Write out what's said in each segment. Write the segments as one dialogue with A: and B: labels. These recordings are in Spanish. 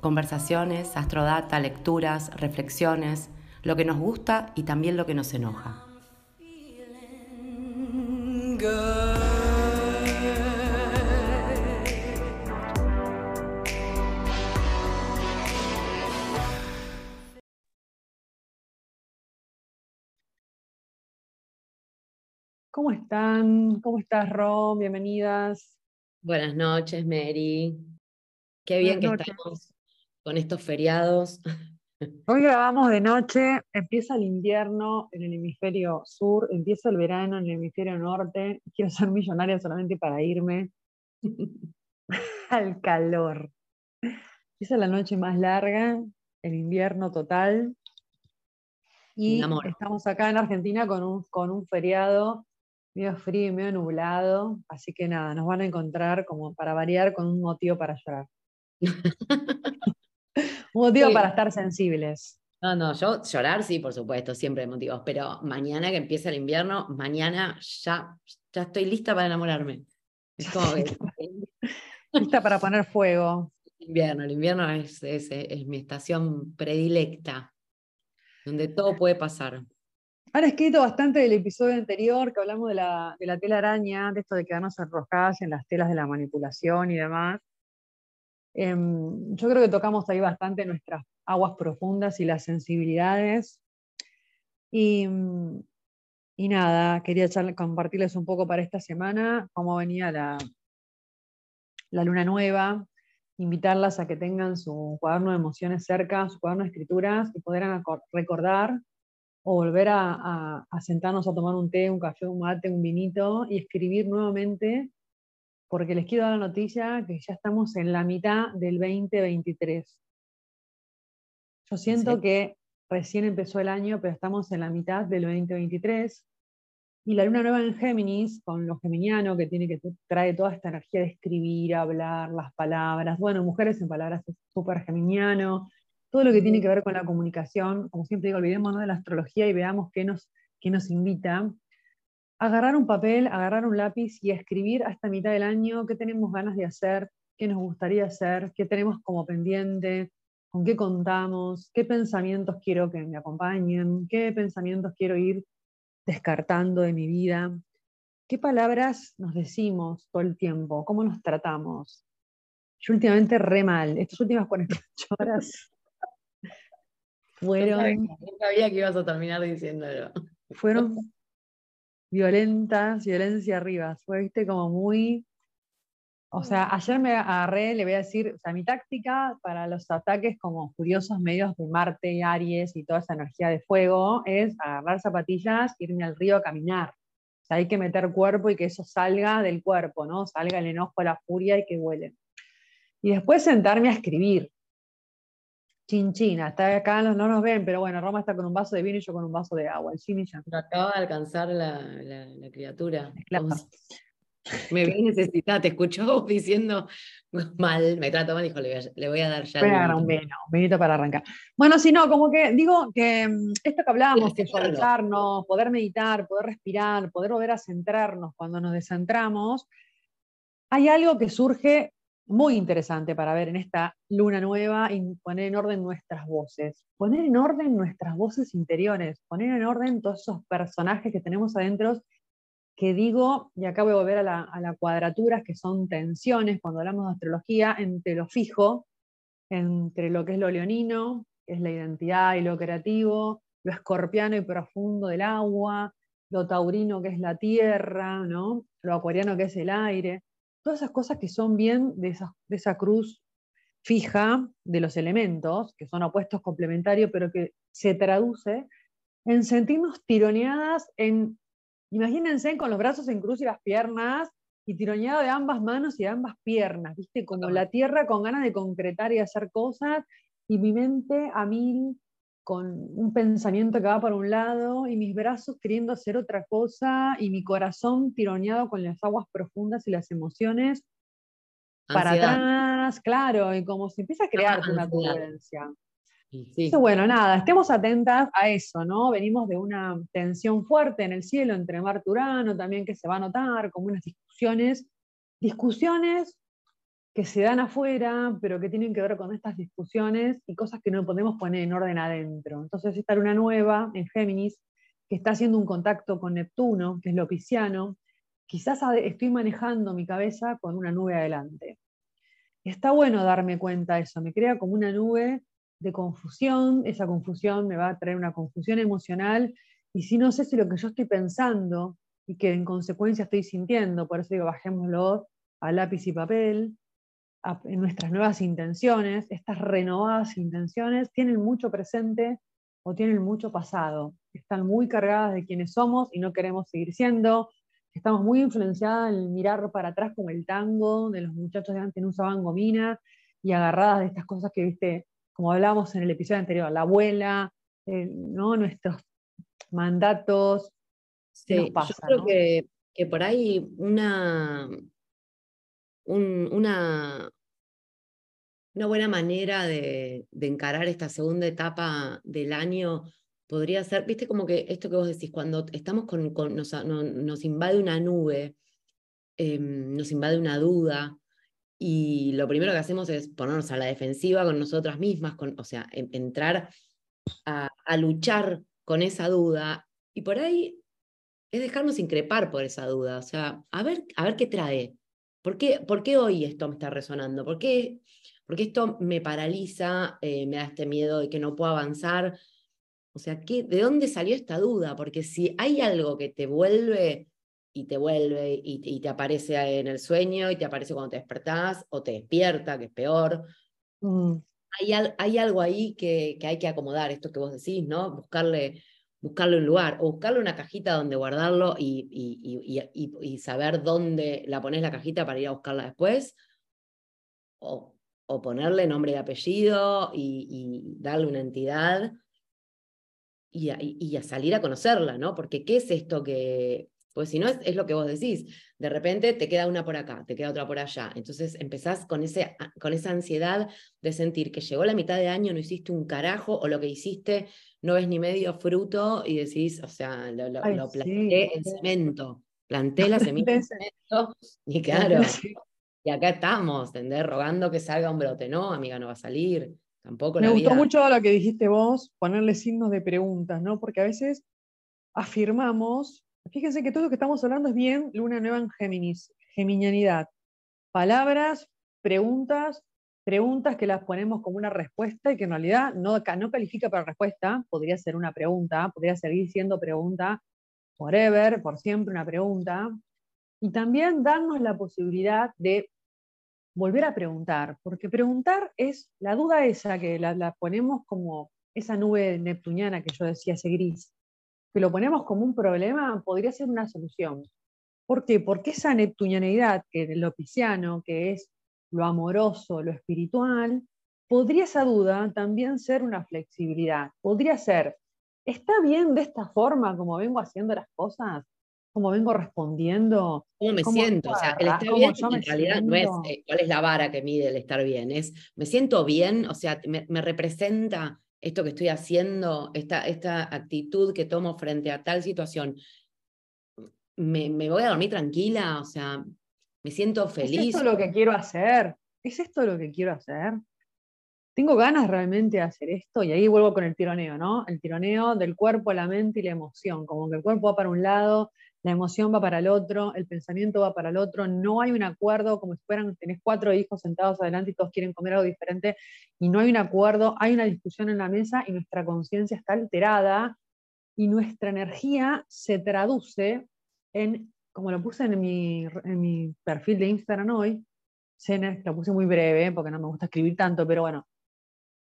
A: Conversaciones, astrodata, lecturas, reflexiones, lo que nos gusta y también lo que nos enoja.
B: ¿Cómo están? ¿Cómo estás, Rom? Bienvenidas.
A: Buenas noches, Mary. Qué bien que estamos con estos feriados.
B: Hoy grabamos de noche, empieza el invierno en el hemisferio sur, empieza el verano en el hemisferio norte. Quiero ser millonaria solamente para irme al calor. Empieza la noche más larga, el invierno total. Y estamos acá en Argentina con un, con un feriado medio frío y medio nublado. Así que nada, nos van a encontrar como para variar con un motivo para llorar. Un motivo para estar sensibles.
A: No, no, yo llorar sí, por supuesto, siempre hay motivos, pero mañana que empieza el invierno, mañana ya, ya estoy lista para enamorarme. Es como
B: lista para poner fuego.
A: El invierno, el invierno es, es, es, mi estación predilecta, donde todo puede pasar.
B: Han escrito bastante del episodio anterior que hablamos de la, de la tela araña, de esto de quedarnos enroscadas en las telas de la manipulación y demás. Em, yo creo que tocamos ahí bastante nuestras aguas profundas y las sensibilidades. Y, y nada, quería compartirles un poco para esta semana cómo venía la, la luna nueva, invitarlas a que tengan su cuaderno de emociones cerca, su cuaderno de escrituras, y podrán recordar o volver a, a, sentarnos a tomar un té, un café, un mate, un vinito y escribir nuevamente porque les quiero dar la noticia que ya estamos en la mitad del 2023. Yo siento que recién empezó el año, pero estamos en la mitad del 2023. Y la luna nueva en Géminis, con lo geminiano, que tiene que trae toda esta energía de escribir, hablar, las palabras. Bueno, mujeres en palabras es súper geminiano. Todo lo que tiene que ver con la comunicación, como siempre digo, olvidémonos de la astrología y veamos qué nos, qué nos invita agarrar un papel, agarrar un lápiz y escribir hasta mitad del año qué tenemos ganas de hacer, qué nos gustaría hacer, qué tenemos como pendiente, con qué contamos, qué pensamientos quiero que me acompañen, qué pensamientos quiero ir descartando de mi vida, qué palabras nos decimos todo el tiempo, cómo nos tratamos. Yo últimamente re mal, estas últimas 48 horas fueron...
A: No sabía que ibas a terminar diciéndolo.
B: Fueron violentas, violencia arriba. Fue, viste, como muy... O sea, mm. ayer me agarré, le voy a decir, o sea, mi táctica para los ataques como furiosos medios de Marte, Aries y toda esa energía de fuego es agarrar zapatillas, irme al río a caminar. O sea, hay que meter cuerpo y que eso salga del cuerpo, ¿no? Salga el enojo, la furia y que huele. Y después sentarme a escribir. Chinchina, está acá, no nos ven, pero bueno, Roma está con un vaso de vino y yo con un vaso de agua. El
A: acaba de alcanzar la, criatura. Me vi necesitada, te escuchó diciendo mal, me trato mal, dijo, le voy a, dar ya.
B: Voy a un vino, un vinito para arrancar. Bueno, si no, como que digo que mm, esto que hablábamos, que soltarnos, poder meditar, poder respirar, poder volver a centrarnos cuando nos descentramos, hay algo que surge muy interesante para ver en esta luna nueva y poner en orden nuestras voces, poner en orden nuestras voces interiores, poner en orden todos esos personajes que tenemos adentro que digo, y acá voy a volver a la, a cuadratura, que son tensiones cuando hablamos de astrología, entre lo fijo, entre lo que es lo leonino, que es la identidad y lo creativo, lo escorpiano y profundo del agua, lo taurino que es la tierra, ¿no? lo acuariano que es el aire todas esas cosas que son bien de esa, de esa cruz fija de los elementos, que son opuestos complementarios, pero que se traduce en sentirnos tironeadas en, imagínense con los brazos en cruz y las piernas, y tironeada de ambas manos y de ambas piernas, ¿viste? Como la tierra con ganas de concretar y hacer cosas, y mi mente a mil, con un pensamiento que va para un lado y mis brazos queriendo hacer otra cosa y mi corazón tironeado con las aguas profundas y las emociones para atrás, claro, y como se empieza a crear una turbulencia. bueno, nada, estemos atentas a eso, ¿no? Venimos de una tensión fuerte en el cielo entre Marte y Urano, también que se va a notar, como unas discusiones, discusiones que se dan afuera, pero que tienen que ver con estas discusiones y cosas que no podemos poner en orden adentro. Entonces, esta luna nueva en Géminis, que está haciendo un contacto con Neptuno, que es lo pisciano, quizás estoy manejando mi cabeza con una nube adelante. Está bueno darme cuenta de eso, me crea como una nube de confusión, esa confusión me va a traer una confusión emocional, y si no sé si lo que yo estoy pensando y que en consecuencia estoy sintiendo, por eso digo, bajémoslo a lápiz y papel, en nuestras nuevas intenciones, estas renovadas intenciones, tienen mucho presente o tienen mucho pasado. Están muy cargadas de quienes somos y no queremos seguir siendo. Estamos muy influenciadas en mirar para atrás como el tango de los muchachos de antes no usaban gomina y agarradas de estas cosas que, viste, como hablábamos en el episodio anterior, la abuela, eh, ¿no? nuestros mandatos.
A: Sí, yo creo que, que por ahí una, una, buena manera de, encarar esta segunda etapa del año podría ser, viste, como que esto que vos decís, cuando estamos con, nos, invade una nube, em, nos invade una duda, y lo primero que hacemos es ponernos a la defensiva con nosotras mismas, con, o sea, entrar a, a luchar con esa duda, y por ahí es dejarnos increpar por esa duda, o sea, a ver, a ver qué trae, ¿Por qué, ¿Por qué, hoy esto me está resonando? ¿Por qué, porque esto me paraliza, eh, me da este miedo de que no puedo avanzar? O sea, ¿qué, ¿de dónde salió esta duda? Porque si hay algo que te vuelve y te vuelve y, te aparece en el sueño y te aparece cuando te despertás o te despierta, que es peor, mm. hay, hay, algo ahí que, que hay que acomodar, esto que vos decís, ¿no? Buscarle buscarle un lugar o buscarle una cajita donde guardarlo y, y, saber dónde la pones la cajita para ir a buscarla después, o, o ponerle nombre y apellido y, darle una entidad y, a salir a conocerla, ¿no? Porque ¿qué es esto que, pues si no es, es, lo que vos decís, de repente te queda una por acá, te queda otra por allá. Entonces empezás con, ese, con esa ansiedad de sentir que llegó la mitad de año, no hiciste un carajo, o lo que hiciste no ves ni medio fruto y decís, o sea, lo, planté en cemento, planté la semilla en cemento y claro, y acá estamos, ¿entendés? Rogando que salga un brote. No, amiga, no va a salir. Tampoco
B: Me gustó mucho lo que dijiste vos, ponerle signos de preguntas, ¿no? Porque a veces afirmamos, fíjense que todo lo que estamos hablando es bien luna nueva en Géminis, geminianidad. Palabras, preguntas, preguntas que las ponemos como una respuesta y que en realidad no, califica para respuesta, podría ser una pregunta, podría seguir siendo pregunta forever, por siempre una pregunta, y también darnos la posibilidad de volver a preguntar, porque preguntar es la duda esa que la, la ponemos como esa nube neptuniana que yo decía, ese gris, que lo ponemos como un problema, podría ser una solución. ¿Por qué? Porque esa neptunianidad, que es lo pisciano, que es lo amoroso, lo espiritual, podría esa duda también ser una flexibilidad. Podría ser, ¿está bien de esta forma como vengo haciendo las cosas? ¿Cómo vengo respondiendo?
A: ¿Cómo me siento? O sea, el estar bien en realidad no es eh, cuál es la vara que mide el estar bien, es me siento bien, o sea, me, representa esto que estoy haciendo, esta, esta actitud que tomo frente a tal situación. Me, me voy a dormir tranquila, o sea, me siento feliz.
B: ¿Es esto lo que quiero hacer? ¿Es esto lo que quiero hacer? ¿Tengo ganas realmente de hacer esto? Y ahí vuelvo con el tironeo, ¿no? El tironeo del cuerpo, la mente y la emoción. Como que el cuerpo va para un lado, la emoción va para el otro, el pensamiento va para el otro. No hay un acuerdo, como si fueran, tenés cuatro hijos sentados adelante y todos quieren comer algo diferente y no hay un acuerdo. Hay una discusión en la mesa y nuestra conciencia está alterada y nuestra energía se traduce en como lo puse en mi, perfil de Instagram hoy, lo puse muy breve porque no me gusta escribir tanto, pero bueno,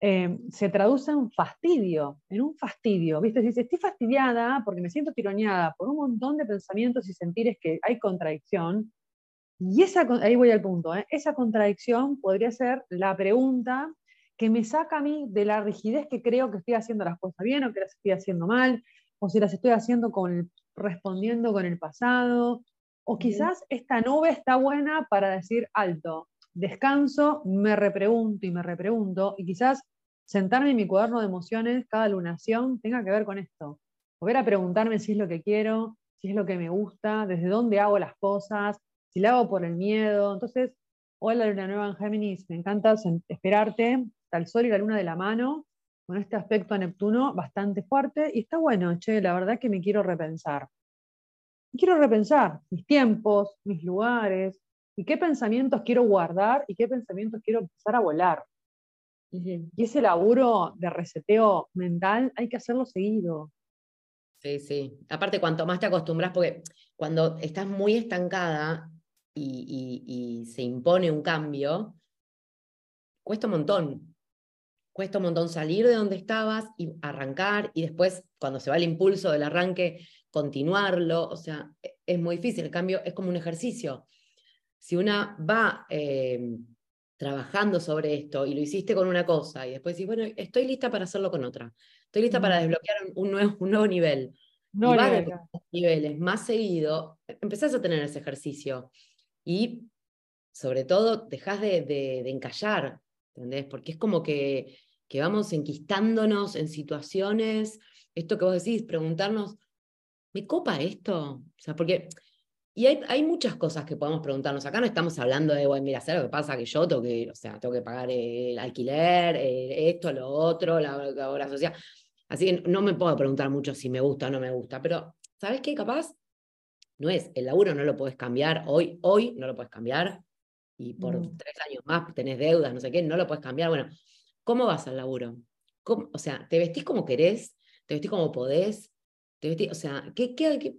B: eh, se traduce en fastidio, en un fastidio, ¿viste? Dice, estoy fastidiada porque me siento tironeada por un montón de pensamientos y sentires que hay contradicción, y esa, ahí voy al punto, ¿eh? esa contradicción podría ser la pregunta que me saca a mí de la rigidez que creo que estoy haciendo las cosas bien o que las estoy haciendo mal, o si las estoy haciendo con respondiendo con el pasado, o quizás esta nube está buena para decir alto, descanso, me repregunto y me repregunto, y quizás sentarme en mi cuaderno de emociones, cada lunación, tenga que ver con esto. Volver a preguntarme si es lo que quiero, si es lo que me gusta, desde dónde hago las cosas, si la hago por el miedo. Entonces, hola Luna Nueva en Géminis, me encanta esperarte, está el Sol y la Luna de la mano, con este aspecto a Neptuno bastante fuerte, y está bueno, che, la verdad que me quiero repensar. Quiero repensar mis tiempos, mis lugares, y qué pensamientos quiero guardar y qué pensamientos quiero empezar a volar. Y ese laburo de reseteo mental hay que hacerlo seguido.
A: Sí, sí. Aparte, cuanto más te acostumbras, porque cuando estás muy estancada, y, se impone un cambio, cuesta un montón. Cuesta un montón salir de donde estabas y arrancar y después, cuando se va el impulso del arranque, continuarlo. O sea, e, es muy difícil. El cambio es como un ejercicio. Si una va eh, trabajando sobre esto y lo hiciste con una cosa y después dices, bueno, estoy lista para hacerlo con otra. Estoy lista para desbloquear un nuevo, un nuevo nivel. No, y va de niveles más seguido, empezás a tener ese ejercicio y sobre todo dejas de, de, encallar, ¿entendés? Porque es como que, que vamos enquistándonos en situaciones, esto que vos decís, preguntarnos, ¿me copa esto? O sea, porque y hay, hay, muchas cosas que podemos preguntarnos. Acá no estamos hablando de, bueno, mira, ¿sabes lo que pasa? Que yo tengo que, o sea, tengo que pagar el alquiler, esto, lo otro, la, obra social. Así que no me puedo preguntar mucho si me gusta o no me gusta, pero ¿sabes qué? Capaz no es, el laburo no lo puedes cambiar, hoy, hoy no lo puedes cambiar, y por mm. tres años más tenés deudas, no sé qué, no lo puedes cambiar. Bueno, ¿cómo vas al laburo? O sea, ¿te vestís como querés? ¿Te vestís como podés? ¿Te vestís, o sea, ¿qué, qué,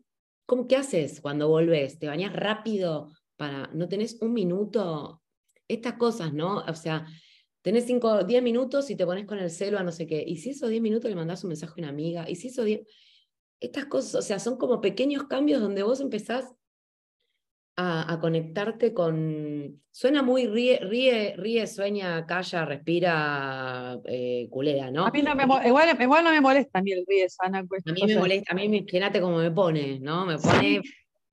A: cómo, ¿qué haces cuando volvés? ¿Te bañás rápido para, no tenés un minuto? Estas cosas, ¿no? O sea, tenés cinco, diez minutos y te pones con el celo a no sé qué. Y si esos diez minutos le mandás un mensaje a una amiga, y si esos diez estas cosas, o sea, son como pequeños cambios donde vos empezás a, conectarte con. Suena muy ríe, ríe, ríe, sueña, calla, respira, eh, culera, ¿no?
B: A mí no me, igual, igual, no me molesta a mí el ríe, sana.
A: Pues, a mí me molesta, a mí fíjate cómo me pone, ¿no? Me pone.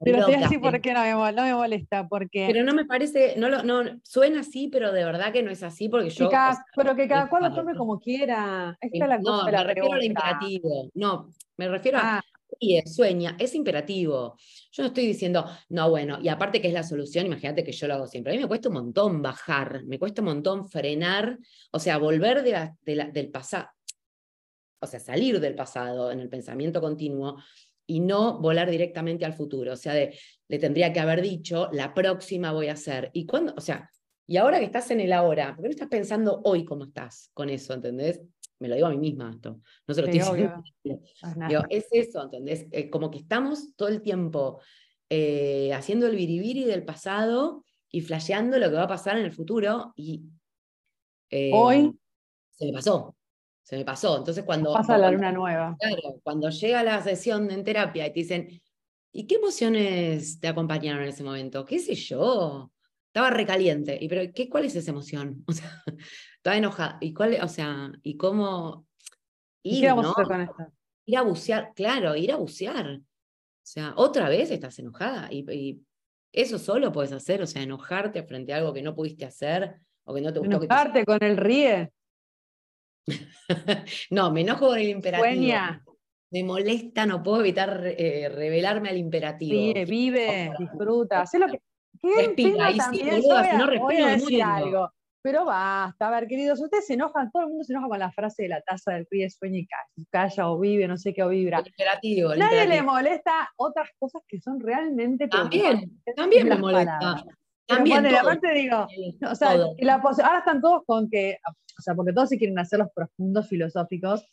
B: Pero te voy a decir por qué no me, no me, molesta, porque...
A: Pero no me parece, no, lo, no suena así, pero de verdad que no es así, porque yo...
B: pero que cada cual lo tome como quiera. Esta es la
A: no, me refiero al imperativo. No, me refiero a... Y ah. sueña, es imperativo. Yo no estoy diciendo, no, bueno, y aparte que es la solución, imagínate que yo lo hago siempre. A mí me cuesta un montón bajar, me cuesta un montón frenar, o sea, volver de del pasado, o sea, salir del pasado en el pensamiento continuo y no volar directamente al futuro. O sea, le tendría que haber dicho, la próxima voy a hacer. ¿Y cuándo? O sea, y ahora que estás en el ahora, ¿por qué no estás pensando hoy cómo estás con eso? ¿Entendés? Me lo digo a mí misma esto. No se lo estoy diciendo. es eso, ¿entendés? Eh, como que estamos todo el tiempo eh, haciendo el biribiri del pasado y flasheando lo que va a pasar en el futuro y
B: eh, hoy
A: se me pasó se me pasó. Entonces cuando...
B: Pasa la luna nueva.
A: Claro, cuando llega la sesión en terapia y te dicen, ¿y qué emociones te acompañaron en ese momento? ¿Qué sé yo? Estaba recaliente. ¿Y pero qué, cuál es esa emoción? O sea, estaba enojada. ¿Y cuál, o sea, y cómo
B: ir, qué a hacer con esto?
A: Ir a bucear, claro, ir a bucear. O sea, otra vez estás enojada y, y eso solo puedes hacer, o sea, enojarte frente a algo que no pudiste hacer o que no te gustó.
B: Enojarte con el ríe.
A: no, me enojo con el imperativo. Me molesta, no puedo evitar eh, revelarme al imperativo.
B: Vive, vive, disfruta. Sé lo que.
A: Respira, y si no respiro,
B: algo. Pero basta, a ver, queridos, ustedes se enojan, todo el mundo se enoja con la frase de la taza del río sueña y calla, o vive, no sé qué, o vibra.
A: imperativo,
B: Nadie le molesta otras cosas que son realmente
A: También, también me molesta.
B: También, aparte digo, o sea, ahora están todos con que, o sea, porque todos se quieren hacer los profundos filosóficos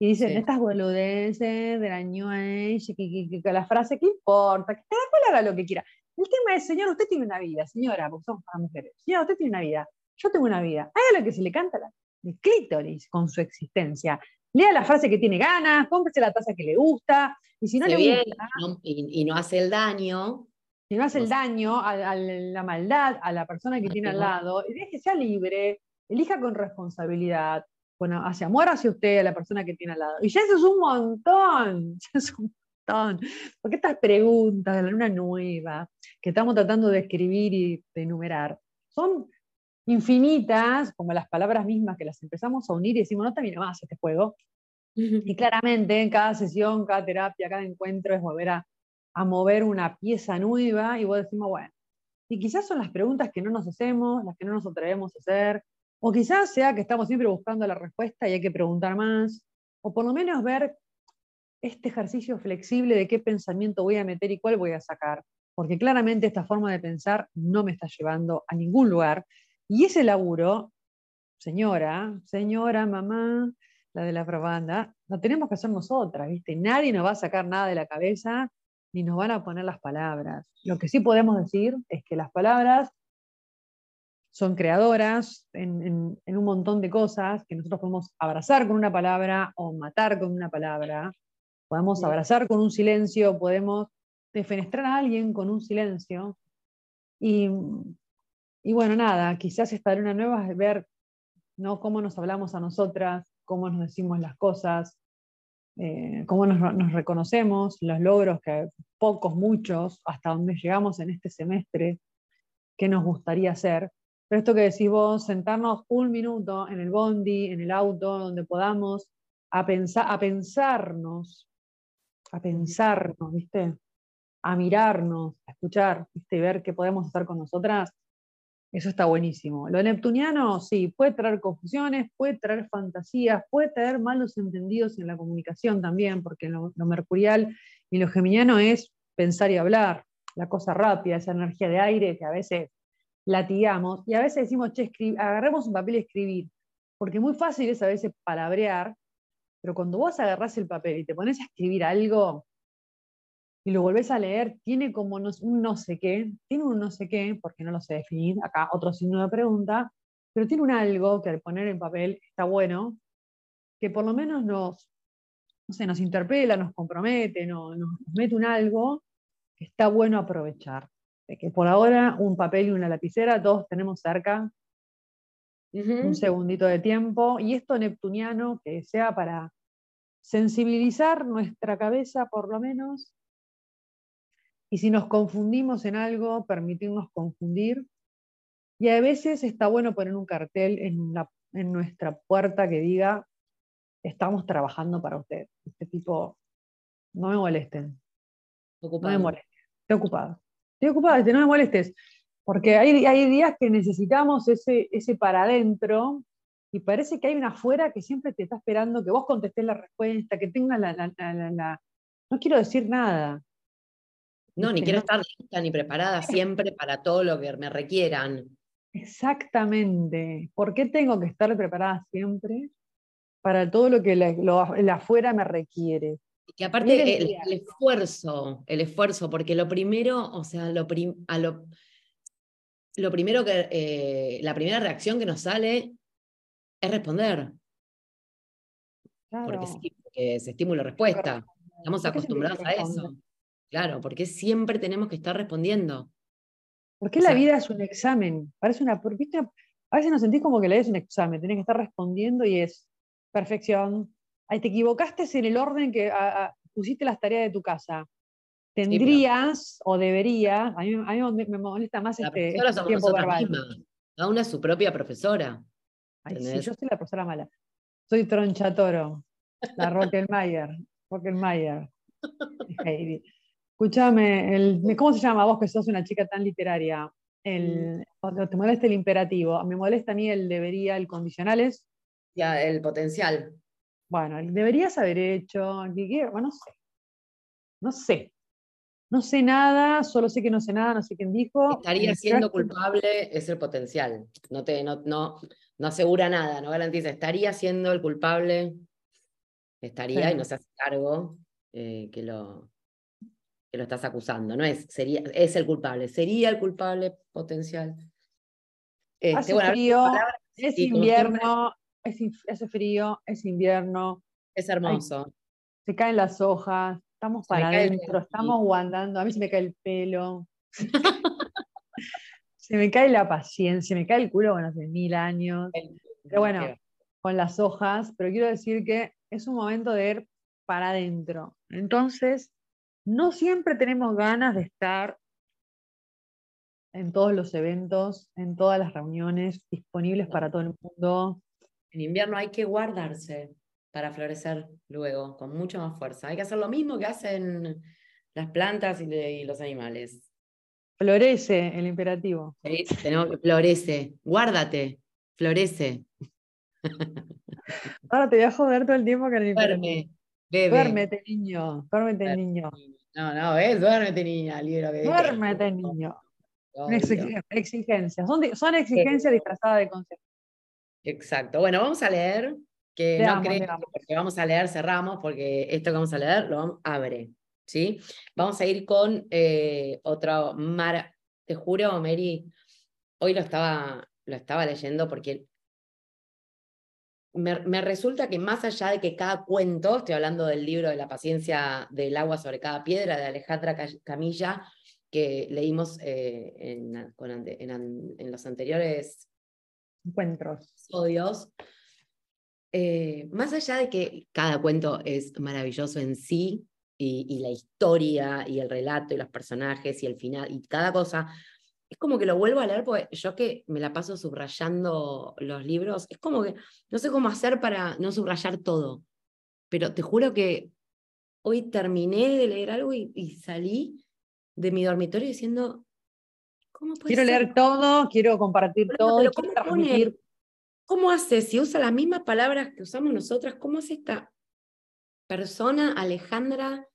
B: y dicen estas boludeces de la New Age, que, la frase, ¿qué importa? Que cada cual haga lo que quiera. El tema es, señor, usted tiene una vida, señora, porque somos para mujeres. Señora, usted tiene una vida, yo tengo una vida. Haga lo que se le canta la, el clítoris con su existencia. Lea la frase que tiene ganas, cómprese la taza que le gusta, y si no le gusta.
A: y no hace el daño,
B: si no hace el daño a, la maldad a la persona que tiene al lado, y deje que sea libre, elija con responsabilidad, bueno, hacia amor hacia usted, a la persona que tiene al lado. Y ya eso es un montón, ya es un montón. Porque estas preguntas de la luna nueva que estamos tratando de escribir y de enumerar son infinitas, como las palabras mismas que las empezamos a unir y decimos, no termina más este juego. Y claramente en cada sesión, cada terapia, cada encuentro es volver a, a mover una pieza nueva y vos decimos, bueno, y quizás son las preguntas que no nos hacemos, las que no nos atrevemos a hacer, o quizás sea que estamos siempre buscando la respuesta y hay que preguntar más, o por lo menos ver este ejercicio flexible de qué pensamiento voy a meter y cuál voy a sacar, porque claramente esta forma de pensar no me está llevando a ningún lugar y ese laburo, señora, señora, mamá, la de la propaganda, lo tenemos que hacer nosotras, ¿viste? Nadie nos va a sacar nada de la cabeza ni nos van a poner las palabras. Lo que sí podemos decir es que las palabras son creadoras en, un montón de cosas que nosotros podemos abrazar con una palabra o matar con una palabra. Podemos abrazar con un silencio, podemos defenestrar a alguien con un silencio. Y y bueno, nada, quizás esta luna nueva es ver ¿no? cómo nos hablamos a nosotras, cómo nos decimos las cosas, eh, cómo nos, reconocemos, los logros que pocos, muchos, hasta donde llegamos en este semestre, qué nos gustaría hacer. Pero esto que decís vos, sentarnos un minuto en el bondi, en el auto, donde podamos, a, pensar, a pensarnos, a pensarnos, ¿viste? A mirarnos, a escuchar, ¿viste? Y ver qué podemos hacer con nosotras, eso está buenísimo. Lo neptuniano, sí, puede traer confusiones, puede traer fantasías, puede traer malos entendidos en la comunicación también, porque lo, mercurial y lo geminiano es pensar y hablar, la cosa rápida, esa energía de aire que a veces latigamos y a veces decimos, che, agarremos un papel y escribir, porque muy fácil es a veces palabrear, pero cuando vos agarrás el papel y te pones a escribir algo, y lo volvés a leer, tiene como un no sé qué, tiene un no sé qué, porque no lo sé definir, acá otro signo de pregunta, pero tiene un algo que al poner en papel está bueno, que por lo menos nos, no nos interpela, nos compromete, nos, nos mete un algo que está bueno aprovechar. De que por ahora un papel y una lapicera, todos tenemos cerca un segundito de tiempo, y esto neptuniano que sea para sensibilizar nuestra cabeza por lo menos y si nos confundimos en algo, permitirnos confundir. Y a veces está bueno poner un cartel en, en nuestra puerta que diga, estamos trabajando para usted. Este tipo, no me molesten. No me molesten. Estoy ocupado. Estoy ocupado, este, no me molestes. Porque hay, hay días que necesitamos ese, ese para adentro y parece que hay una afuera que siempre te está esperando que vos contestes la respuesta, que tengas la, la, la no quiero decir nada,
A: no, ni quiero estar lista ni preparada siempre para todo lo que me requieran.
B: Exactamente. ¿Por qué tengo que estar preparada siempre para todo lo que la, afuera me requiere?
A: Y que aparte el, esfuerzo, el esfuerzo, porque lo primero, o sea, lo, a lo, lo, primero que, eh, la primera reacción que nos sale es responder. Porque, sí, porque es estímulo-respuesta. Estamos acostumbrados a eso. Claro, porque siempre tenemos que estar respondiendo.
B: Porque la vida es un examen, parece una, A veces nos sentís como que la vida es un examen, tenés que estar respondiendo y es perfección. Ahí te equivocaste en el orden que pusiste las tareas de tu casa. Tendrías o deberías, a mí, me molesta más este, este tiempo verbal.
A: Cada una es su propia profesora.
B: yo soy la profesora mala. Soy Tronchatoro, la Rockelmayer. Rockelmayer. Escúchame, ¿cómo se llama vos que sos una chica tan literaria? El, mm. ¿Te molesta el imperativo? Me molesta a mí el debería, el condicionales.
A: Ya, el potencial.
B: Bueno, el deberías haber hecho, bueno, no sé. No sé. No sé nada, solo sé que no sé nada, no sé quién dijo.
A: Estaría siendo culpable, es el potencial. No, te, no, no, no asegura nada, no garantiza. Estaría siendo el culpable, estaría y no se hace cargo eh, que lo, que lo estás acusando, no es, sería, es el culpable, sería el culpable potencial.
B: Este, hace frío, es invierno, es, hace frío, es invierno.
A: Es hermoso.
B: se caen las hojas, estamos para adentro, estamos guardando, a mí se me cae el pelo. Se me cae la paciencia, me cae el culo, bueno, hace mil años. Pero bueno, con las hojas, pero quiero decir que es un momento de ir para adentro. Entonces, no siempre tenemos ganas de estar en todos los eventos, en todas las reuniones disponibles para todo el mundo.
A: En invierno hay que guardarse para florecer luego, con mucha más fuerza. Hay que hacer lo mismo que hacen las plantas y, los animales.
B: Florece el imperativo.
A: tenemos que florece, guárdate, florece.
B: Ahora te voy a joder todo el tiempo con el
A: imperativo. Duerme,
B: Duérmete, niño. Duérmete, niño.
A: No, no, ¿ves? Duérmete, niña.
B: Libro Duérmete, niño. exigencias. Son, exigencias disfrazadas de concepto.
A: Exacto. Bueno, vamos a leer, que no creo que vamos a leer, cerramos, porque esto que vamos a leer lo vamos, abre. ¿sí? Vamos a ir con eh, otro mar. Te juro, Mary, hoy lo estaba, lo estaba leyendo porque me, resulta que más allá de que cada cuento, estoy hablando del libro de la paciencia del agua sobre cada piedra de Alejandra Camilla, que leímos eh, en, los anteriores
B: encuentros.
A: Episodios, eh, más allá de que cada cuento es maravilloso en sí, y, y, la historia, y el relato, y los personajes, y el final, y cada cosa, es como que lo vuelvo a leer, porque yo que me la paso subrayando los libros, es como que no sé cómo hacer para no subrayar todo, pero te juro que hoy terminé de leer algo y, salí de mi dormitorio diciendo,
B: ¿cómo puede Quiero leer todo, quiero compartir todo.
A: ¿Cómo hace? Si usa las mismas palabras que usamos nosotras, ¿cómo hace esta persona, Alejandra,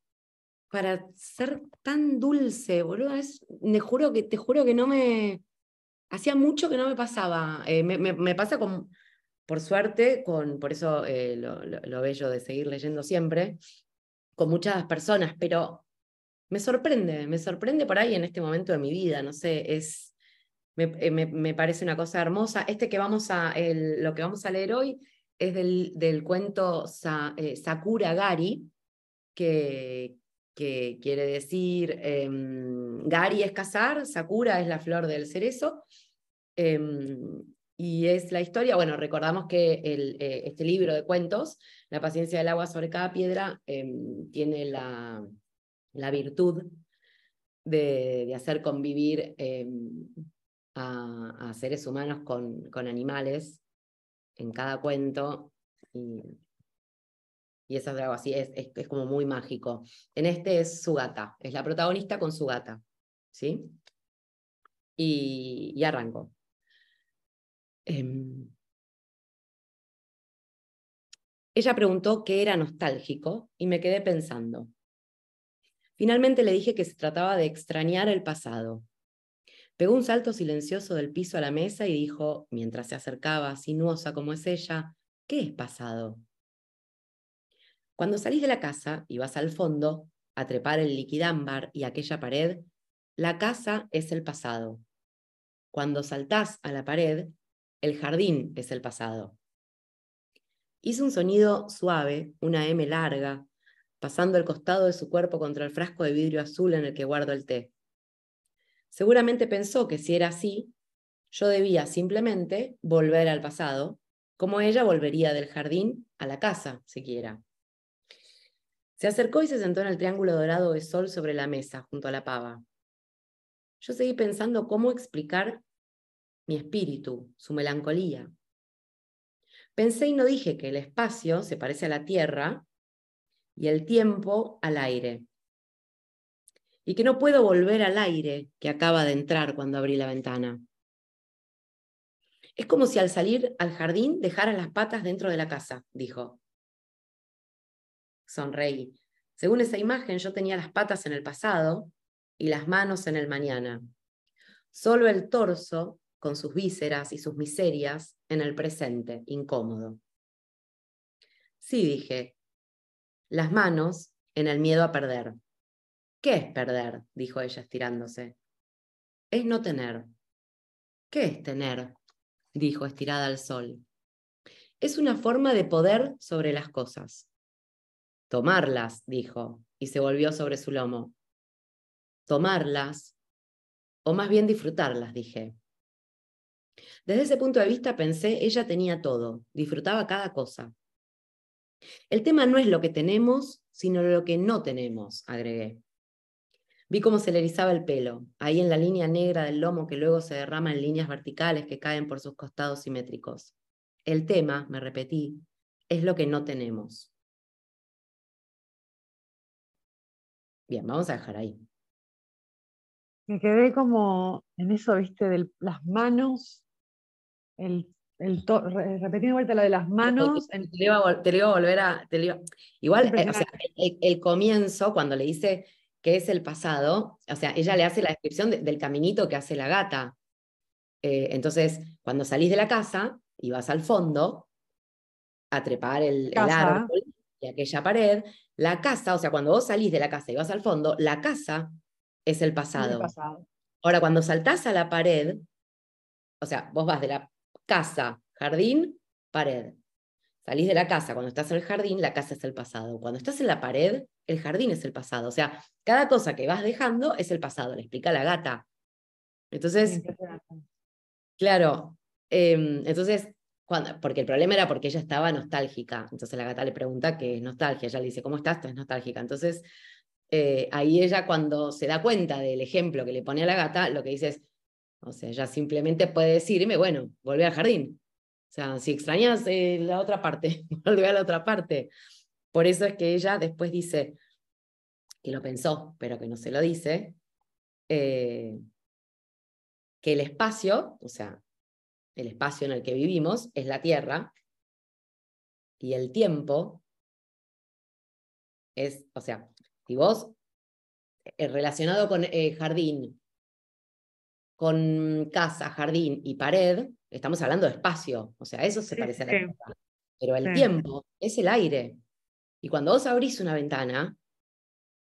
A: para ser tan dulce, boludo. Es, me juro que, te juro que no me. Hacía mucho que no me pasaba. Eh, me, pasa con, por suerte, con, por eso eh, lo, lo, bello de seguir leyendo siempre, con muchas personas, pero me sorprende, me sorprende por ahí en este momento de mi vida, no sé, es. Me, eh, me parece una cosa hermosa. Este que vamos a, lo que vamos a leer hoy es del, del cuento Sakura Gari, que, que quiere decir, em, Gari es cazar, Sakura es la flor del cerezo. Em, y es la historia, bueno, recordamos que eh, este libro de cuentos, La paciencia del agua sobre cada piedra, em, tiene la, la, virtud de, de hacer convivir a, seres humanos con, con animales en cada cuento. Y eso es así, es, es, como muy mágico. En este es su gata, es la protagonista con su gata, ¿sí? Y, y arranco. Em, ella preguntó qué era nostálgico y me quedé pensando. Finalmente le dije que se trataba de extrañar el pasado. Pegó un salto silencioso del piso a la mesa y dijo, mientras se acercaba, sinuosa como es ella, ¿qué es pasado? Cuando salís de la casa y vas al fondo a trepar el liquidámbar y aquella pared, la casa es el pasado. Cuando saltás a la pared, el jardín es el pasado. Hizo un sonido suave, una M larga, pasando el costado de su cuerpo contra el frasco de vidrio azul en el que guardo el té. Seguramente pensó que si era así, yo debía simplemente volver al pasado, como ella volvería del jardín a la casa, siquiera. Se acercó y se sentó en el triángulo dorado de sol sobre la mesa, junto a la pava. Yo seguí pensando cómo explicar mi espíritu, su melancolía. Pensé y no dije que el espacio se parece a la tierra y el tiempo al aire. Y que no puedo volver al aire que acaba de entrar cuando abrí la ventana. Es como si al salir al jardín dejara las patas dentro de la casa, dijo sonreí. Según esa imagen, yo tenía las patas en el pasado y las manos en el mañana. Solo el torso, con sus vísceras y sus miserias, en el presente, incómodo. Sí, dije. Las manos en el miedo a perder. ¿Qué es perder? dijo ella estirándose. Es no tener. ¿Qué es tener? dijo estirada al sol. Es una forma de poder sobre las cosas. Tomarlas, dijo, y se volvió sobre su lomo. Tomarlas, o más bien disfrutarlas, dije. Desde ese punto de vista pensé, ella tenía todo, disfrutaba cada cosa. El tema no es lo que tenemos, sino lo que no tenemos, agregué. Vi cómo se le erizaba el pelo, ahí en la línea negra del lomo que luego se derrama en líneas verticales que caen por sus costados simétricos. El tema, me repetí, es lo que no tenemos. Bien, vamos a dejar ahí.
B: Me quedé como en eso, viste, de las manos, el, el repetiendo vuelta lo de las manos.
A: Te, lo iba a, volver a. igual, eh, el, comienzo, cuando le dice que es el pasado, o sea, ella le hace la descripción del caminito que hace la gata. Eh, entonces, cuando salís de la casa y vas al fondo a trepar el, árbol y aquella pared, la casa, o sea, cuando vos salís de la casa y vas al fondo, la casa es el pasado. Ahora, cuando saltás a la pared, o sea, vos vas de la casa, jardín, pared. Salís de la casa, cuando estás en el jardín, la casa es el pasado. Cuando estás en la pared, el jardín es el pasado. O sea, cada cosa que vas dejando es el pasado, le explica la gata. Entonces, claro, em, entonces, porque el problema era porque ella estaba nostálgica. Entonces la gata le pregunta qué es nostalgia. Ella le dice, ¿cómo estás? Estás nostálgica. Entonces, eh, ahí ella cuando se da cuenta del ejemplo que le pone a la gata, lo que dice es, o sea, ella simplemente puede decirme, bueno, volvé al jardín. O sea, si extrañas eh, la otra parte, volvé a la otra parte. Por eso es que ella después dice, que lo pensó, pero que no se lo dice, eh, que el espacio, o sea, el espacio en el que vivimos es la Tierra y el tiempo es, o sea, si vos, eh, relacionado con eh, jardín, con casa, jardín y pared, estamos hablando de espacio, o sea, eso se parece a la Tierra. Pero el tiempo es el aire. Y cuando vos abrís una ventana,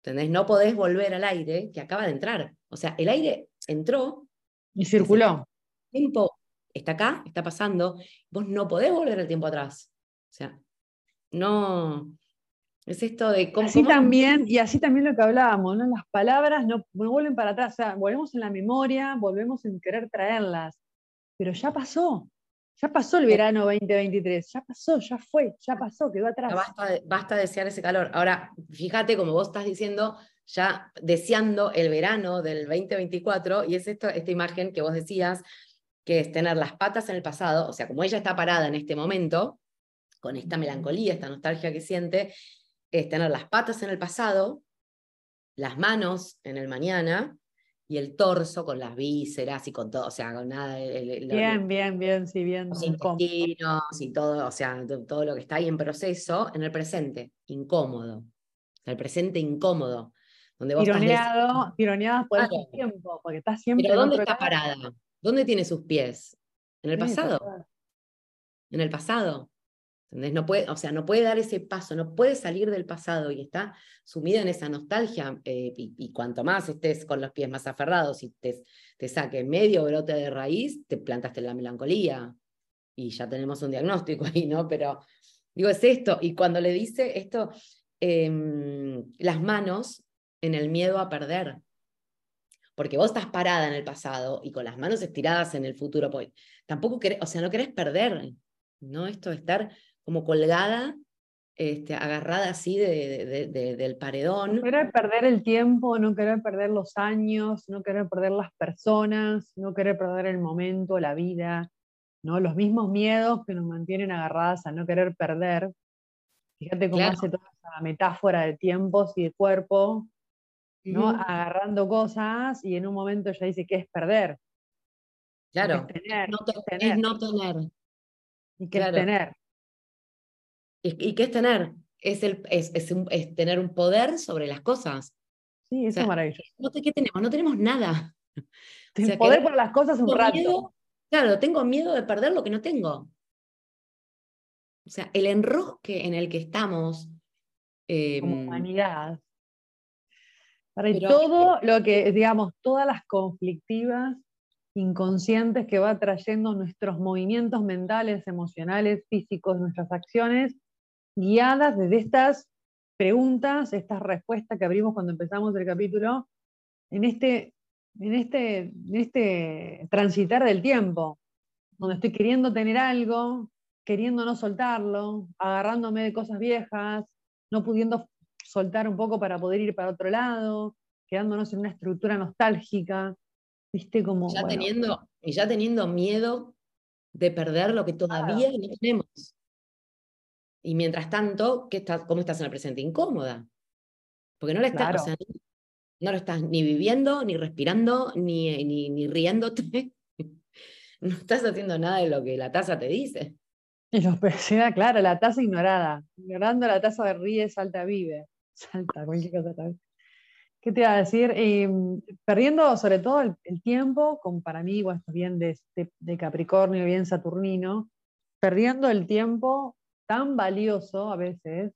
A: ¿entendés? No podés volver al aire que acaba de entrar. O sea, el aire entró.
B: Y circuló.
A: El tiempo está acá, está pasando. Vos no podés volver el tiempo atrás. O sea, no. Es esto de
B: cómo. Así también, y así también lo que hablábamos, ¿no? Las palabras no, no vuelven para atrás. O sea, volvemos en la memoria, volvemos en querer traerlas. Pero ya pasó. Ya pasó el verano 2023, ya pasó, ya fue, ya pasó, quedó atrás.
A: Basta, basta desear ese calor. Ahora, fíjate como vos estás diciendo, ya deseando el verano del 2024, y es esto, esta imagen que vos decías, que es tener las patas en el pasado, o sea, como ella está parada en este momento, con esta melancolía, esta nostalgia que siente, es tener las patas en el pasado, las manos en el mañana, y el torso con las vísceras y con todo, o sea, con nada.
B: bien, bien, bien, sí, bien.
A: Los intestinos y todo, o sea, todo lo que está ahí en proceso, en el presente, incómodo. El presente incómodo. Donde vos
B: tironeado, tironeado por el tiempo, porque está siempre.
A: Pero ¿dónde está parada? ¿Dónde tiene sus pies? ¿En el pasado? En el pasado. No puede, o sea, no puede dar ese paso, no puede salir del pasado y está sumida en esa nostalgia. Eh, y, cuanto más estés con los pies más aferrados y te, te saque medio brote de raíz, te plantaste en la melancolía. Y ya tenemos un diagnóstico ahí, ¿no? Pero digo, es esto. Y cuando le dice esto, em, las manos en el miedo a perder. Porque vos estás parada en el pasado y con las manos estiradas en el futuro. Pues, tampoco querés, o sea, no querés perder, ¿no? Esto de estar como colgada, este, agarrada así de, del paredón.
B: No querer perder el tiempo, no querer perder los años, no querer perder las personas, no querer perder el momento, la vida, ¿no? los mismos miedos que nos mantienen agarradas a no querer perder. Fíjate cómo hace toda esa metáfora de tiempos y de cuerpo, ¿no? agarrando cosas y en un momento ya dice que es perder.
A: Claro, es, tener, no, tener. no tener.
B: Y que es tener.
A: ¿Y, qué es tener? Es, el, es, tener un poder sobre las cosas.
B: Sí, eso es maravilloso.
A: ¿Qué tenemos? No tenemos nada.
B: O poder por las cosas un rato.
A: claro, tengo miedo de perder lo que no tengo. O sea, el enrosque en el que estamos.
B: Como em, humanidad. Para todo lo que, digamos, todas las conflictivas inconscientes que va trayendo nuestros movimientos mentales, emocionales, físicos, nuestras acciones, guiadas desde estas preguntas, estas respuestas que abrimos cuando empezamos el capítulo, en este, en este, en este transitar del tiempo. donde estoy queriendo tener algo, queriendo no soltarlo, agarrándome de cosas viejas, no pudiendo soltar un poco para poder ir para otro lado, quedándonos en una estructura nostálgica, viste como...
A: Ya teniendo, y ya teniendo miedo de perder lo que todavía no tenemos. Y mientras tanto, ¿qué estás, ¿cómo estás en el presente? Incómoda. Porque no, le estás, no lo estás ni viviendo, ni respirando, ni, ni, ni riéndote. no estás haciendo nada de lo que la taza te dice.
B: Y los claro, la taza ignorada. Ignorando la taza de ríe, salta, vive. Salta, cualquier cosa también. ¿Qué te iba a decir? Em, perdiendo sobre todo el, tiempo, como para mí, bueno, bien de, de, Capricornio, bien Saturnino, perdiendo el tiempo tan valioso a veces,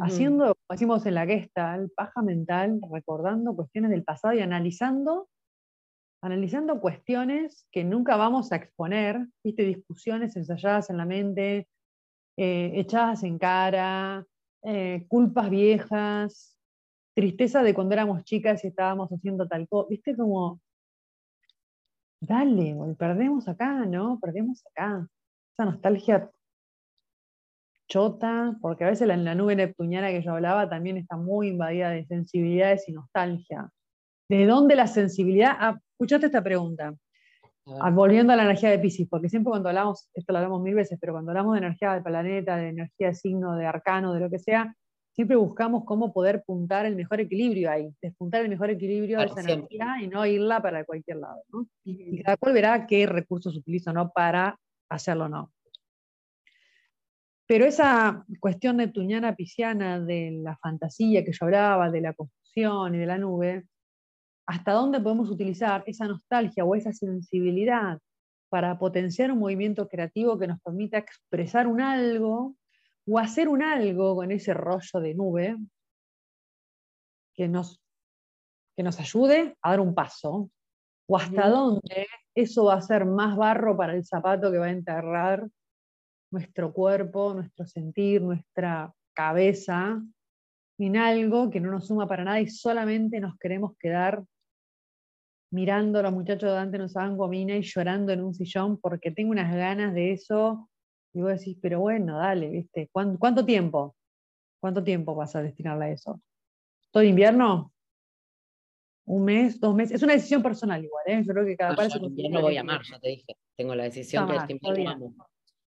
B: haciendo, como decimos en la Gestalt, paja mental, recordando cuestiones del pasado y analizando, analizando cuestiones que nunca vamos a exponer, viste, discusiones ensayadas en la mente, eh, echadas en cara, eh, culpas viejas, tristeza de cuando éramos chicas y estábamos haciendo tal cosa, viste como, dale, perdemos acá, ¿no? Perdemos acá. Esa nostalgia chota, porque a veces la, la nube neptuniana que yo hablaba también está muy invadida de sensibilidades y nostalgia. ¿De dónde la sensibilidad? Ah, escuchaste esta pregunta. Ah, volviendo a la energía de Pisces, porque siempre cuando hablamos, esto lo hablamos mil veces, pero cuando hablamos de energía del planeta, de energía de signo, de arcano, de lo que sea, siempre buscamos cómo poder puntar el mejor equilibrio ahí, despuntar el mejor equilibrio de esa energía y no irla para cualquier lado. ¿no? Y cada cual verá qué recursos utiliza no para hacerlo o no. Pero esa cuestión neptuniana pisciana de la fantasía que yo hablaba, de la construcción y de la nube, ¿hasta dónde podemos utilizar esa nostalgia o esa sensibilidad para potenciar un movimiento creativo que nos permita expresar un algo o hacer un algo con ese rollo de nube que nos, que nos ayude a dar un paso, o hasta dónde eso va a ser más barro para el zapato que va a enterrar nuestro cuerpo, nuestro sentir, nuestra cabeza en algo que no nos suma para nada y solamente nos queremos quedar mirando a los muchachos de antes nos daban gomina y llorando en un sillón porque tengo unas ganas de eso y vos decís, pero bueno, dale, ¿viste? ¿Cuánto, tiempo? ¿Cuánto tiempo vas a destinarle a eso? ¿Todo invierno? ¿Un mes? ¿Dos meses? Es una decisión personal igual, ¿eh? Yo creo que cada cual
A: se no voy a amar, ya te dije. Tengo la decisión que este invierno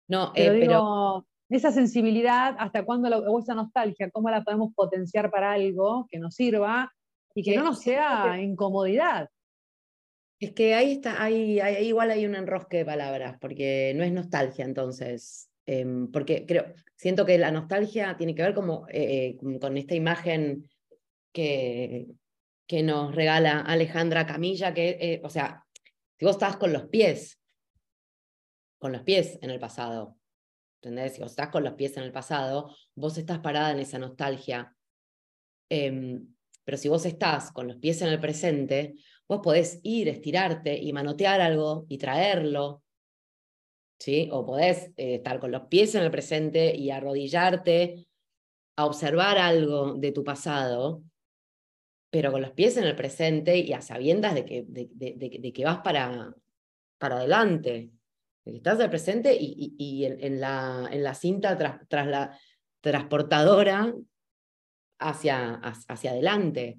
B: No, pero, eh, digo, esa sensibilidad, ¿hasta cuándo la, o esa nostalgia, cómo la podemos potenciar para algo que nos sirva y que no nos sea incomodidad?
A: Es que ahí está, ahí, igual hay un enrosque de palabras, porque no es nostalgia entonces, em, porque creo, siento que la nostalgia tiene que ver como, eh, con esta imagen que, que nos regala Alejandra Camilla, que, eh, o sea, si vos estás con los pies, con los pies en el pasado, ¿entendés? Si vos estás con los pies en el pasado, vos estás parada en esa nostalgia. Em, pero si vos estás con los pies en el presente, Vos podés ir, estirarte y manotear algo y traerlo, ¿sí? O podés eh, estar con los pies en el presente y arrodillarte a observar algo de tu pasado, pero con los pies en el presente y a sabiendas de que, de, que vas para, para adelante. Estás en el presente y, en, la, en la cinta tras, tras la transportadora hacia, hacia adelante.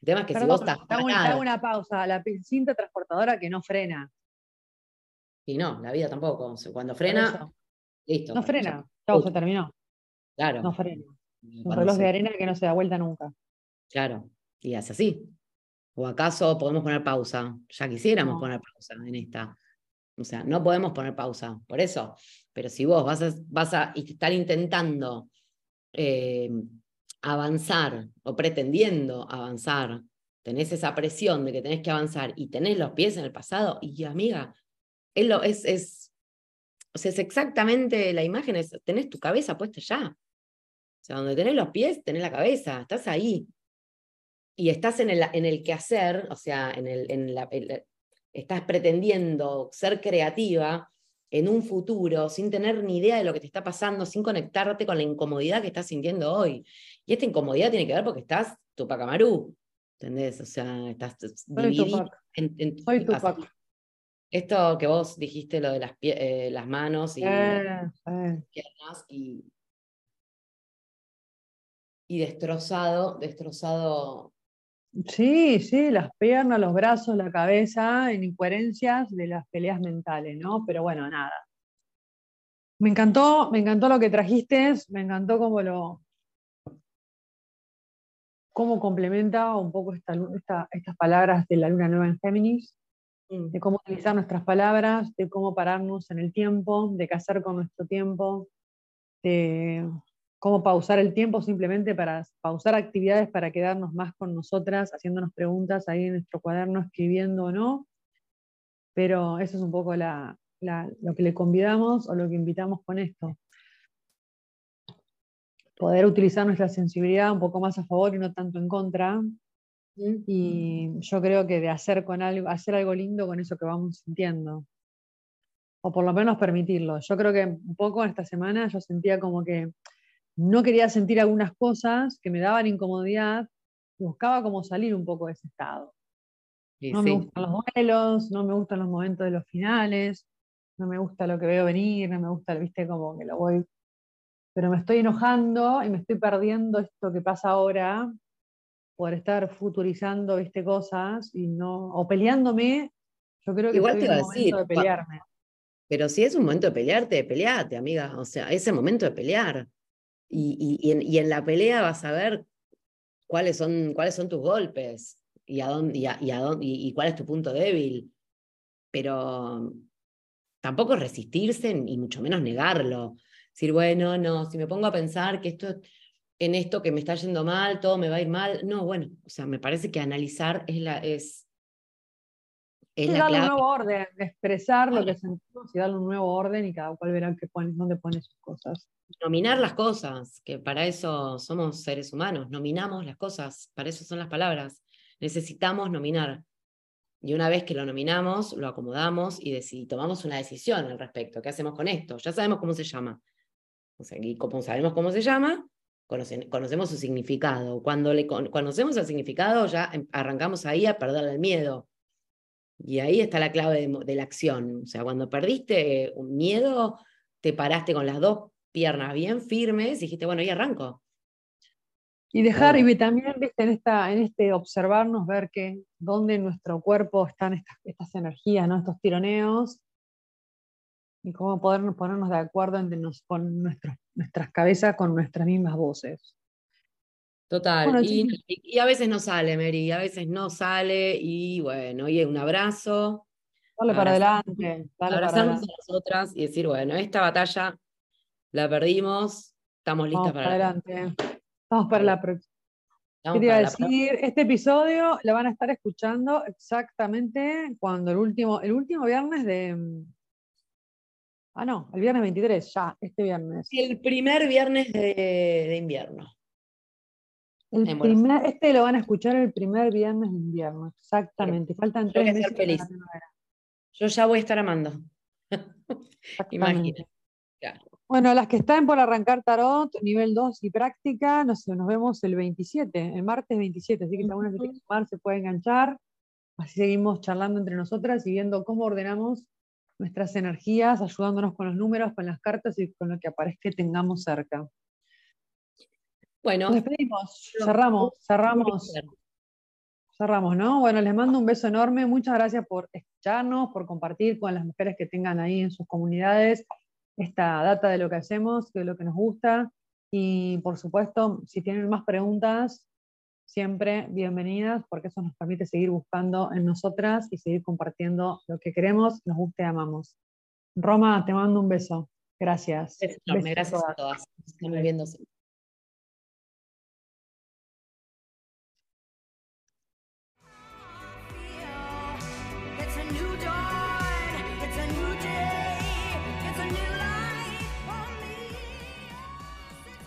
A: El tema es que si vos estás.
B: Hago, una pausa. La cinta transportadora que no frena.
A: Y no, la vida tampoco. Cuando frena, listo.
B: No frena. Chau, se terminó.
A: Claro.
B: No frena. Un reloj de arena que no se da vuelta nunca.
A: Claro. Y hace así. ¿O acaso podemos poner pausa? Ya quisiéramos poner pausa en esta. O sea, no podemos poner pausa, por eso. Pero si vos vas a, vas a estar intentando eh, avanzar o pretendiendo avanzar, tenés esa presión de que tenés que avanzar y tenés los pies en el pasado, y amiga, es, es, es, o sea, es exactamente la imagen, es, tenés tu cabeza puesta ya. O sea, donde tenés los pies, tenés la cabeza, estás ahí. Y estás en el, en el quehacer, o sea, en el, en la, estás pretendiendo ser creativa en un futuro sin tener ni idea de lo que te está pasando, sin conectarte con la incomodidad que estás sintiendo hoy. Y esta incomodidad tiene que ver porque estás Tupac Amaru, ¿entendés? O sea, estás
B: Soy Tupac. En, Soy Tupac.
A: Esto que vos dijiste, lo de las, eh, las manos y
B: Eh, eh.
A: piernas y, y destrozado, destrozado.
B: Sí, sí, las piernas, los brazos, la cabeza, en incoherencias de las peleas mentales, ¿no? Pero bueno, nada. Me encantó, me encantó lo que trajiste, me encantó cómo lo cómo complementa un poco esta, lu- esta- estas palabras de la luna nueva en Géminis,
A: Mm.
B: de cómo utilizar nuestras palabras, de cómo pararnos en el tiempo, de qué hacer con nuestro tiempo, de cómo pausar el tiempo simplemente para pausar actividades para quedarnos más con nosotras, haciéndonos preguntas ahí en nuestro cuaderno, escribiendo o no. Pero eso es un poco la- la- lo que le convidamos o lo que invitamos con esto. Poder utilizar nuestra sensibilidad un poco más a favor y no tanto en contra, y yo creo que de hacer con algo, hacer algo lindo con eso que vamos sintiendo. O por lo menos permitirlo. Yo creo que un poco esta semana yo sentía como que no quería sentir algunas cosas que me daban incomodidad buscaba como salir un poco de ese estado. No me gustan los duelos, no me gustan los momentos de los finales, no me gusta lo que veo venir, no me gusta, viste, como que lo voy. Pero me estoy enojando y me estoy perdiendo esto que pasa ahora por estar futurizando, viste, cosas y no. o peleándome. Yo creo que
A: Igual
B: estoy
A: te
B: en
A: iba
B: un
A: a decir,
B: momento de pelearme.
A: Pero si es un momento de pelearte, peleate, amiga. O sea, es el momento de pelear. Y, y- en, y en la pelea vas a ver cuáles son, cuáles son tus golpes y, a dónde, a- a dónde- y cuál es tu punto débil. Pero tampoco resistirse y mucho menos negarlo. Decir, bueno, no, si me pongo a pensar que esto, en esto que me está yendo mal, todo me va a ir mal. No, bueno, o sea, me parece que analizar es la, es, es la
B: darle un nuevo orden, expresar lo que sentimos y darle un nuevo orden y cada cual verá qué pone, dónde pone sus cosas.
A: nominar las cosas, que para eso somos seres humanos, nominamos las cosas, para eso son las palabras. Necesitamos nominar. Y una vez que lo nominamos, lo acomodamos y deci- tomamos una decisión al respecto. ¿Qué hacemos con esto? Ya sabemos cómo se llama. O sea, y como sabemos cómo se llama, conoce- conocemos su significado. Cuando le con- conocemos el significado, ya em- arrancamos ahí a perderle el miedo. Y ahí está la clave de, la acción. O sea, cuando perdiste un miedo, te paraste con las dos piernas bien firmes y dijiste, bueno, ahí arranco.
B: Y dejar, y también, viste, en, esta, en este observarnos, ver que dónde en nuestro cuerpo están estas, estas energías, ¿no? estos tironeos, y cómo poder ponernos de acuerdo entre nos, con nuestros, nuestras cabezas, con nuestras mismas voces.
A: Total.
B: Bueno,
A: y, a veces no sale, Mary, a veces no sale. Y bueno, y un abrazo.
B: Dale para adelante, dale para
A: abrazarnos
B: adelante.
A: a nosotras y decir, bueno, esta batalla la perdimos, estamos listas
B: Vamos
A: para,
B: para
A: la
B: adelante. Vamos para la próxima. Quería
A: para
B: decir, este episodio lo van a estar escuchando exactamente cuando el último, el último viernes de. Ah, no, el viernes 23, ya, este viernes.
A: El primer viernes de, de invierno.
B: El primer, este lo van a escuchar el primer viernes de invierno, exactamente. Faltan tres meses
A: feliz. Yo ya voy a estar amando. Claro.
B: Bueno, las que están por arrancar tarot, nivel 2 y práctica, nos, nos vemos el 27, el martes 27, así que si alguna se quiere sumar se puede enganchar. Así seguimos charlando entre nosotras y viendo cómo ordenamos nuestras energías, ayudándonos con los números, con las cartas y con lo que aparezca que tengamos cerca.
A: Bueno,
B: Nos despedimos, cerramos, cerramos, cerramos, ¿no? Bueno, les mando un beso enorme, muchas gracias por escucharnos, por compartir con las mujeres que tengan ahí en sus comunidades esta data de lo que hacemos, de lo que nos gusta. Y por supuesto, si tienen más preguntas, siempre bienvenidas, porque eso nos permite seguir buscando en nosotras y seguir compartiendo lo que queremos, nos gusta y amamos. Roma, te mando un beso. Gracias.
A: enorme. Gracias a
B: todas.
A: estamos viendo.